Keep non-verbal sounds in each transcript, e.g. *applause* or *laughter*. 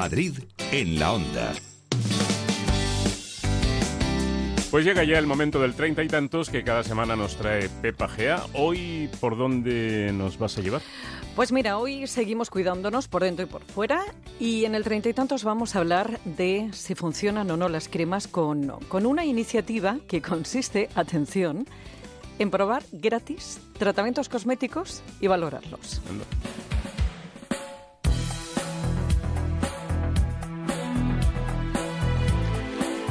Madrid en la onda. Pues llega ya el momento del treinta y tantos que cada semana nos trae Pepa Gea. Hoy, ¿por dónde nos vas a llevar? Pues mira, hoy seguimos cuidándonos por dentro y por fuera y en el treinta y tantos vamos a hablar de si funcionan o no las cremas con, con una iniciativa que consiste, atención, en probar gratis tratamientos cosméticos y valorarlos.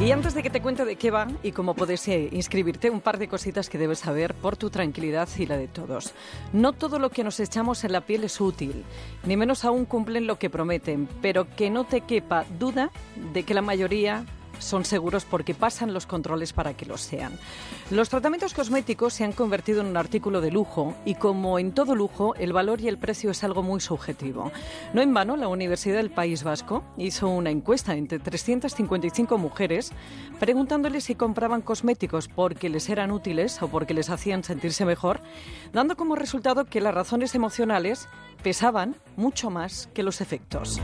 Y antes de que te cuente de qué va y cómo puedes eh, inscribirte, un par de cositas que debes saber por tu tranquilidad y la de todos. No todo lo que nos echamos en la piel es útil, ni menos aún cumplen lo que prometen, pero que no te quepa duda de que la mayoría son seguros porque pasan los controles para que lo sean. Los tratamientos cosméticos se han convertido en un artículo de lujo y como en todo lujo, el valor y el precio es algo muy subjetivo. No en vano, la Universidad del País Vasco hizo una encuesta entre 355 mujeres preguntándoles si compraban cosméticos porque les eran útiles o porque les hacían sentirse mejor, dando como resultado que las razones emocionales pesaban mucho más que los efectos.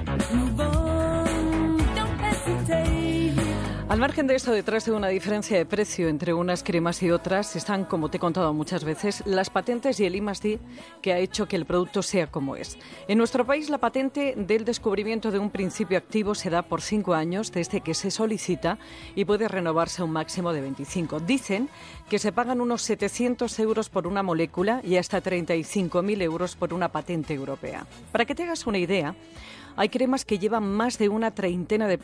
Al margen de esto, detrás de una diferencia de precio entre unas cremas y otras, están, como te he contado muchas veces, las patentes y el I+D que ha hecho que el producto sea como es. En nuestro país, la patente del descubrimiento de un principio activo se da por cinco años desde que se solicita y puede renovarse un máximo de 25. Dicen que se pagan unos 700 euros por una molécula y hasta 35.000 euros por una patente europea. Para que te hagas una idea, hay cremas que llevan más de una treintena de,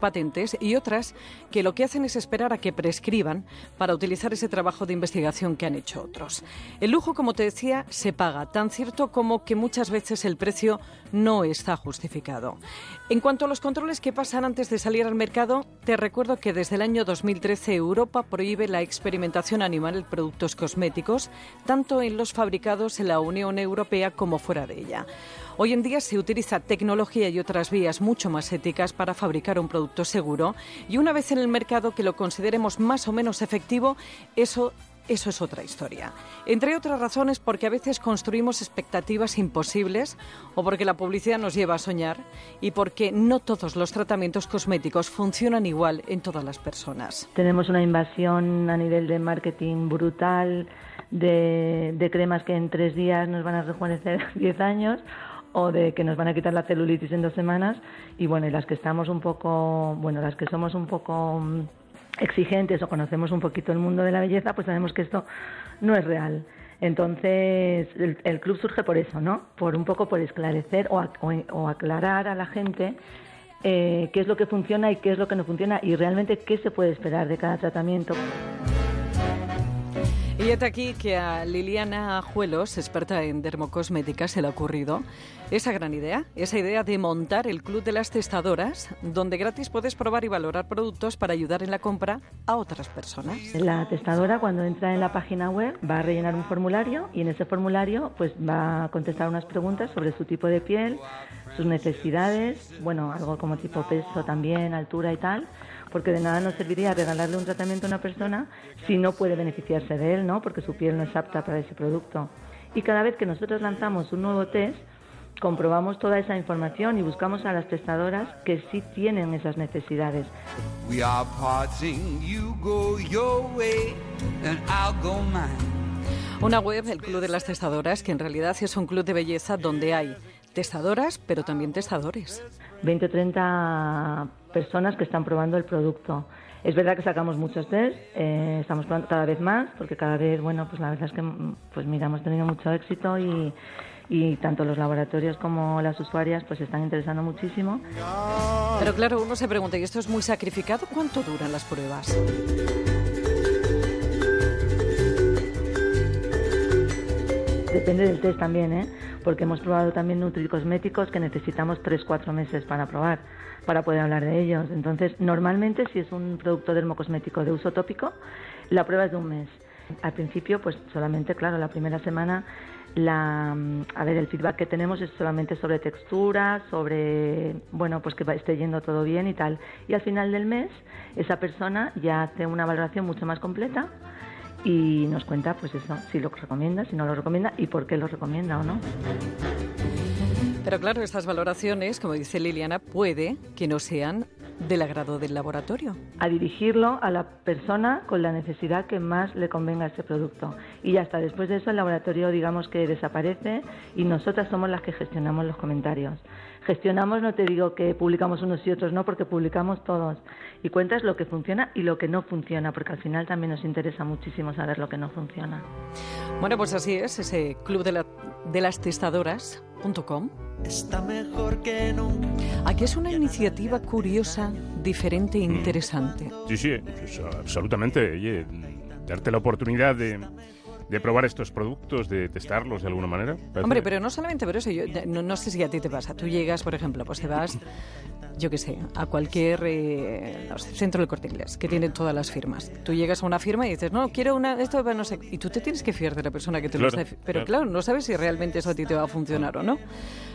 patentes y otras que lo que hacen es esperar a que prescriban para utilizar ese trabajo de investigación que han hecho otros. El lujo, como te decía, se paga, tan cierto como que muchas veces el precio no está justificado. En cuanto a los controles que pasan antes de salir al mercado, te recuerdo que desde el año 2013 Europa prohíbe la experimentación animal en productos cosméticos, tanto en los fabricados en la Unión Europea como fuera de ella. Hoy en día se utiliza tecnología y otras vías mucho más éticas para fabricar un producto seguro y una vez en el mercado que lo consideremos más o menos efectivo, eso eso es otra historia. Entre otras razones porque a veces construimos expectativas imposibles o porque la publicidad nos lleva a soñar y porque no todos los tratamientos cosméticos funcionan igual en todas las personas. Tenemos una invasión a nivel de marketing brutal de, cremas que en tres días nos van a rejuvenecer *laughs* 10 años o de que nos van a quitar la celulitis en dos semanas y bueno, y las que estamos un poco, bueno, las que somos un poco mm, exigentes o conocemos un poquito el mundo de la belleza, pues sabemos que esto no es real. Entonces, el, club surge por eso, ¿no? Por un poco por esclarecer o, o, aclarar a la gente eh, qué es lo que funciona y qué es lo que no funciona y realmente qué se puede esperar de cada tratamiento. Y está aquí que a Liliana Juelos, experta en dermocosmética, se le ha ocurrido esa gran idea, esa idea de montar el Club de las Testadoras, donde gratis puedes probar y valorar productos para ayudar en la compra a otras personas. La testadora cuando entra en la página web va a rellenar un formulario y en ese formulario pues va a contestar unas preguntas sobre su tipo de piel, sus necesidades, bueno, algo como tipo peso también, altura y tal porque de nada nos serviría regalarle un tratamiento a una persona si no puede beneficiarse de él, ¿no? Porque su piel no es apta para ese producto. Y cada vez que nosotros lanzamos un nuevo test, comprobamos toda esa información y buscamos a las testadoras que sí tienen esas necesidades. Una web, el Club de las Testadoras, que en realidad es un club de belleza donde hay testadoras, pero también testadores. 20 o 30 personas que están probando el producto. Es verdad que sacamos muchos test, eh, estamos probando cada vez más, porque cada vez, bueno, pues la verdad es que, pues mira, hemos tenido mucho éxito y, y tanto los laboratorios como las usuarias pues se están interesando muchísimo. Pero claro, uno se pregunta, ¿y esto es muy sacrificado? ¿Cuánto duran las pruebas? Depende del test también, ¿eh? Porque hemos probado también nutricosméticos que necesitamos 3-4 meses para probar, para poder hablar de ellos. Entonces, normalmente si es un producto dermocosmético de uso tópico, la prueba es de un mes. Al principio, pues solamente, claro, la primera semana, la, a ver, el feedback que tenemos es solamente sobre textura, sobre, bueno, pues que esté yendo todo bien y tal. Y al final del mes, esa persona ya hace una valoración mucho más completa y nos cuenta pues eso, si lo recomienda, si no lo recomienda y por qué lo recomienda o no. Pero claro, estas valoraciones, como dice Liliana, puede que no sean del agrado del laboratorio. A dirigirlo a la persona con la necesidad que más le convenga ese producto. Y ya está, después de eso el laboratorio digamos que desaparece y nosotras somos las que gestionamos los comentarios. Gestionamos, no te digo que publicamos unos y otros, no, porque publicamos todos. Y cuentas lo que funciona y lo que no funciona, porque al final también nos interesa muchísimo saber lo que no funciona. Bueno, pues así es, ese club de, la, de las testadoras.com está mejor que nunca. Aquí es una iniciativa curiosa, diferente e interesante. Sí, sí, pues, absolutamente. Oye, darte la oportunidad de, de probar estos productos, de testarlos de alguna manera. Parece- Hombre, pero no solamente por eso, yo no, no sé si a ti te pasa. Tú llegas, por ejemplo, pues te vas, yo qué sé, a cualquier eh, no sé, centro del corte inglés, que tiene todas las firmas. Tú llegas a una firma y dices, no, quiero una, esto va no sé, y tú te tienes que fiar de la persona que te lo está. Pero claro. claro, no sabes si realmente eso a ti te va a funcionar o no.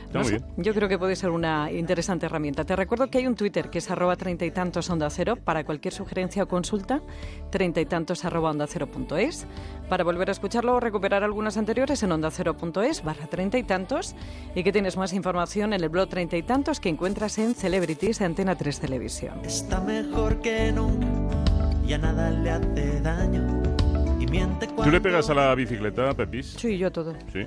Está No muy sé, bien. Yo creo que puede ser una interesante herramienta. Te recuerdo que hay un Twitter que es arroba treinta y tantos onda cero para cualquier sugerencia o consulta, treinta y tantos arroba onda cero punto es. Para volver a escucharlo o recuperar algunas anteriores en onda cero punto es barra treinta y tantos y que tienes más información en el blog treinta y tantos que encuentras en Celebrities de Antena 3 Televisión. Está mejor que nunca. Ya nada le hace daño. Y miente cuando. ¿Tú le pegas a la bicicleta, Pepis? Sí, yo todo. Sí.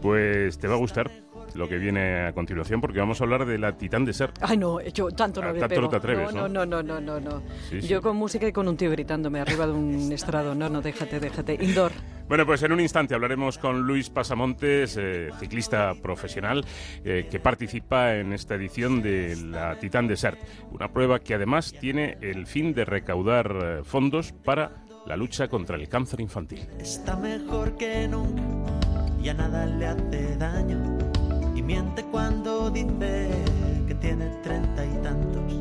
Pues te va a gustar lo que viene a continuación porque vamos a hablar de la Titán Desert. Ay, no, yo tanto no Ah, me tanto pego. no te atreves, no, ¿no? no, no, no, no, no. Sí, sí. Yo con música y con un tío gritándome arriba de un *laughs* estrado. No, no, déjate, déjate. Indoor. Bueno, pues en un instante hablaremos con Luis Pasamontes, eh, ciclista profesional, eh, que participa en esta edición de la Titán Desert, una prueba que además tiene el fin de recaudar eh, fondos para la lucha contra el cáncer infantil. Está mejor que nunca. Ya nada le hace daño miente cuando dice que tiene treinta y tantos.